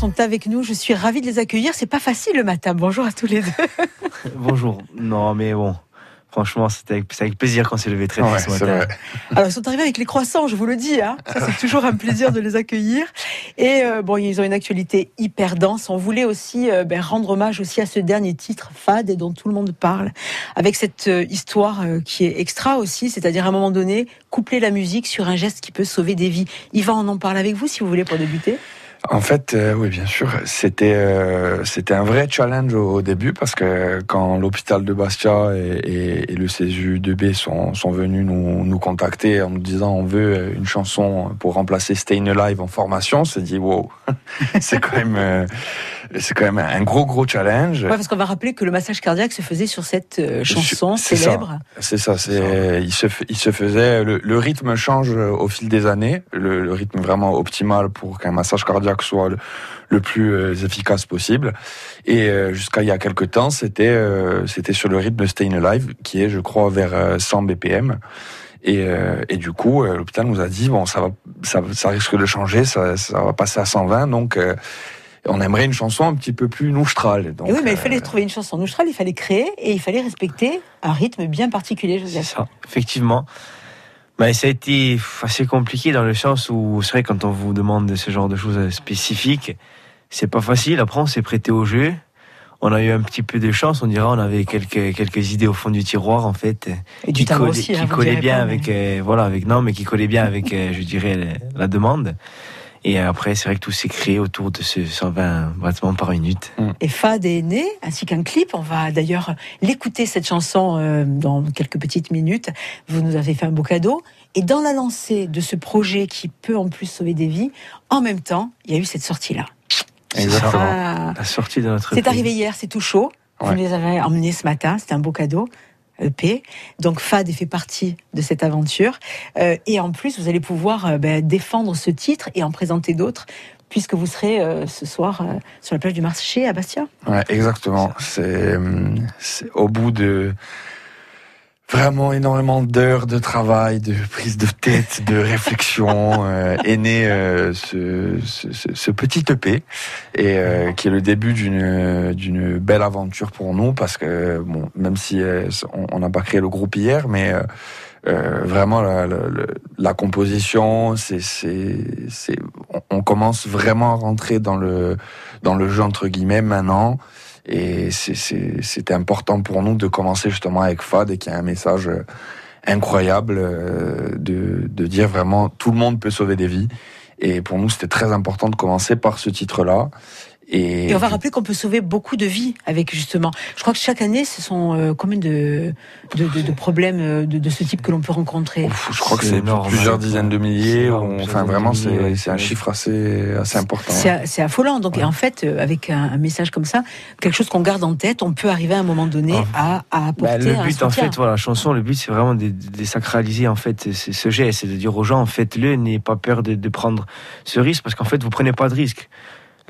sont avec nous. Je suis ravie de les accueillir. C'est pas facile le matin. Bonjour à tous les deux. Bonjour. Non, mais bon. Franchement, c'était avec, avec, plaisir qu'on s'est levé très tôt ouais, ce matin. Alors, ils sont arrivés avec les croissants, je vous le dis. Hein. Ça, c'est toujours un plaisir de les accueillir. Et euh, bon, ils ont une actualité hyper dense. On voulait aussi euh, ben, rendre hommage aussi à ce dernier titre, Fade, et dont tout le monde parle, avec cette euh, histoire qui est extra aussi, c'est-à-dire à un moment donné, coupler la musique sur un geste qui peut sauver des vies. Yvan, on en parle avec vous si vous voulez pour débuter. En fait, euh, oui, bien sûr, c'était euh, c'était un vrai challenge au, début parce que quand l'hôpital de Bastia et, le CESU 2B sont, sont venus nous, nous contacter en nous disant on veut une chanson pour remplacer Stayin' Alive en formation, on s'est dit wow, c'est quand même euh, c'est quand même un gros gros challenge. Ouais, parce qu'on va rappeler que le massage cardiaque se faisait sur cette euh, chanson célèbre. C'est ça, c'est il se il se faisait le, le, rythme change au fil des années, le, le rythme vraiment optimal pour qu'un massage cardiaque soit le, le plus euh, efficace possible. Et euh, jusqu'à il y a quelques temps, c'était euh, c'était sur le rythme Stayin' Alive, qui est, je crois, vers 100 BPM. Et, et du coup, l'hôpital nous a dit bon, ça va, ça, ça risque de changer, ça, ça va passer à 120, donc on aimerait une chanson un petit peu plus noustrale. Donc, et oui, mais il fallait trouver une chanson noustrale, il fallait créer et il fallait respecter un rythme bien particulier, Joseph. C'est ça, effectivement. Bah, ça a été assez compliqué dans le sens où c'est vrai quand on vous demande ce genre de choses spécifiques, c'est pas facile. Après, on s'est prêté au jeu. On a eu un petit peu de chance, on dirait. On avait quelques quelques idées au fond du tiroir en fait, et du qui, aussi, qui hein, collaient bien pas, avec mais... euh, voilà avec non mais qui collaient bien avec euh, je dirais la demande. Et après, c'est vrai que tout s'est créé autour de ce 120 battements par minute. Et Fad est né, ainsi qu'un clip. On va d'ailleurs l'écouter, cette chanson, euh, dans quelques petites minutes. Vous nous avez fait un beau cadeau. Et dans la lancée de ce projet qui peut en plus sauver des vies, en même temps, il y a eu cette sortie-là. Exactement. Ah, La sortie de notre c'est arrivé hier, c'est tout chaud. Vous les avez emmenés ce matin, c'était un beau cadeau. EP. Donc Fad fait partie de cette aventure. Euh, et en plus, vous allez pouvoir euh, ben, défendre ce titre et en présenter d'autres, puisque vous serez euh, ce soir sur la plage du marché à Bastia. Exactement. Hum, c'est au bout de vraiment énormément d'heures de travail, de prise de tête, de réflexion, euh, est né euh, ce, ce, ce- petit EP et euh, qui est le début d'une d'une belle aventure pour nous parce que bon, même si euh, on n'a pas créé le groupe hier, mais euh, euh, vraiment la, la, la- composition, c'est c'est c'est on, on commence vraiment à rentrer dans le dans le jeu entre guillemets maintenant. Et c'était important pour nous de commencer justement avec Fad et qu'il y a un message euh, incroyable euh, de, de dire vraiment tout le monde peut sauver des vies. Et pour nous, c'était très important de commencer par ce titre-là. Et, Et on va rappeler qu'on peut sauver beaucoup de vies avec justement. Je crois que chaque année, ce sont euh, combien de, de, de, de problèmes euh, de, de ce type que l'on peut rencontrer? Ouf, je crois que C'est plusieurs dizaines de milliers. Enfin, vraiment, c'est un chiffre assez, assez important. C'est affolant. Donc, Ouais. et en fait, euh, avec un, un message comme ça, quelque chose qu'on garde en tête, on peut arriver à un moment donné à, à apporter Bah, le un but, en fait, voilà, la chanson, le but, c'est vraiment de, de désacraliser en fait ce, ce geste, c'est de dire aux gens, faites-le, n'ayez pas peur de, de prendre ce risque, parce qu'en fait, vous prenez pas de risque.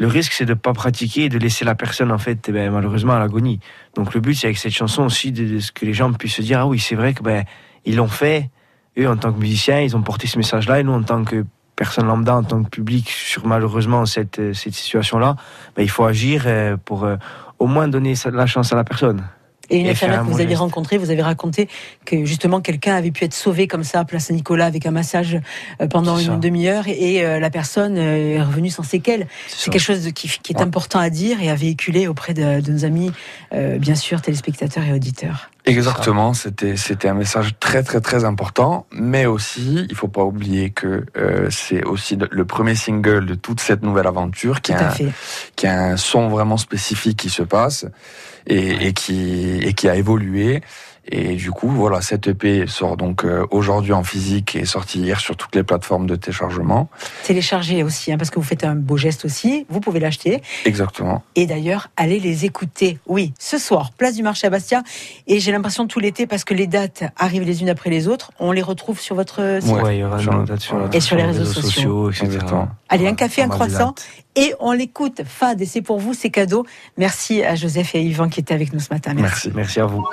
Le risque, c'est de pas pratiquer et de laisser la personne, en fait, eh ben, malheureusement, à l'agonie. Donc, le but, c'est avec cette chanson aussi de, ce que les gens puissent se dire, ah oui, c'est vrai que ben, ils l'ont fait. Eux, en tant que musiciens, ils ont porté ce message-là, et nous, en tant que personne lambda, en tant que public, sur malheureusement cette, cette situation-là, ben, il faut agir euh, pour euh, au moins donner la chance à la personne. Et une et infirmière faire que vous avez rencontrée, vous avez raconté que justement quelqu'un avait pu être sauvé comme ça à Place Saint-Nicolas avec un massage euh, pendant une demi-heure et euh, la personne euh, est revenue sans séquelles. C'est quelque chose de- qui, qui est Ouais. important à dire et à véhiculer auprès de, de nos amis, euh, bien sûr, téléspectateurs et auditeurs. Exactement, c'était c'était un message très très très important, mais aussi il faut pas oublier que euh, c'est aussi le- premier single de toute cette nouvelle aventure qui Tout a, un, fait. qui a un son vraiment spécifique qui se passe et, et qui et qui a évolué. Et du coup, voilà, cette EP sort donc euh, aujourd'hui en physique et est sortie hier sur toutes les plateformes de téléchargement. Téléchargez aussi, hein, parce que vous faites un beau geste aussi. Vous pouvez l'acheter. Exactement. Et d'ailleurs, allez les écouter. Oui, ce soir, place du marché à Bastia. Et j'ai l'impression tout l'été, parce que les dates arrivent les unes après les autres, on les retrouve sur votre site. Ouais. Il y aura Sur le- date sur, voilà. Et sur les réseaux sociaux. etc. Exactement. Allez, un café, un croissant. Et on l'écoute. Fad, et c'est pour vous, c'est cadeau. Merci à Joseph et à Yvan qui étaient avec nous ce matin. Merci. Merci. Merci à vous.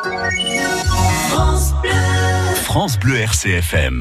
France Bleu RCFM.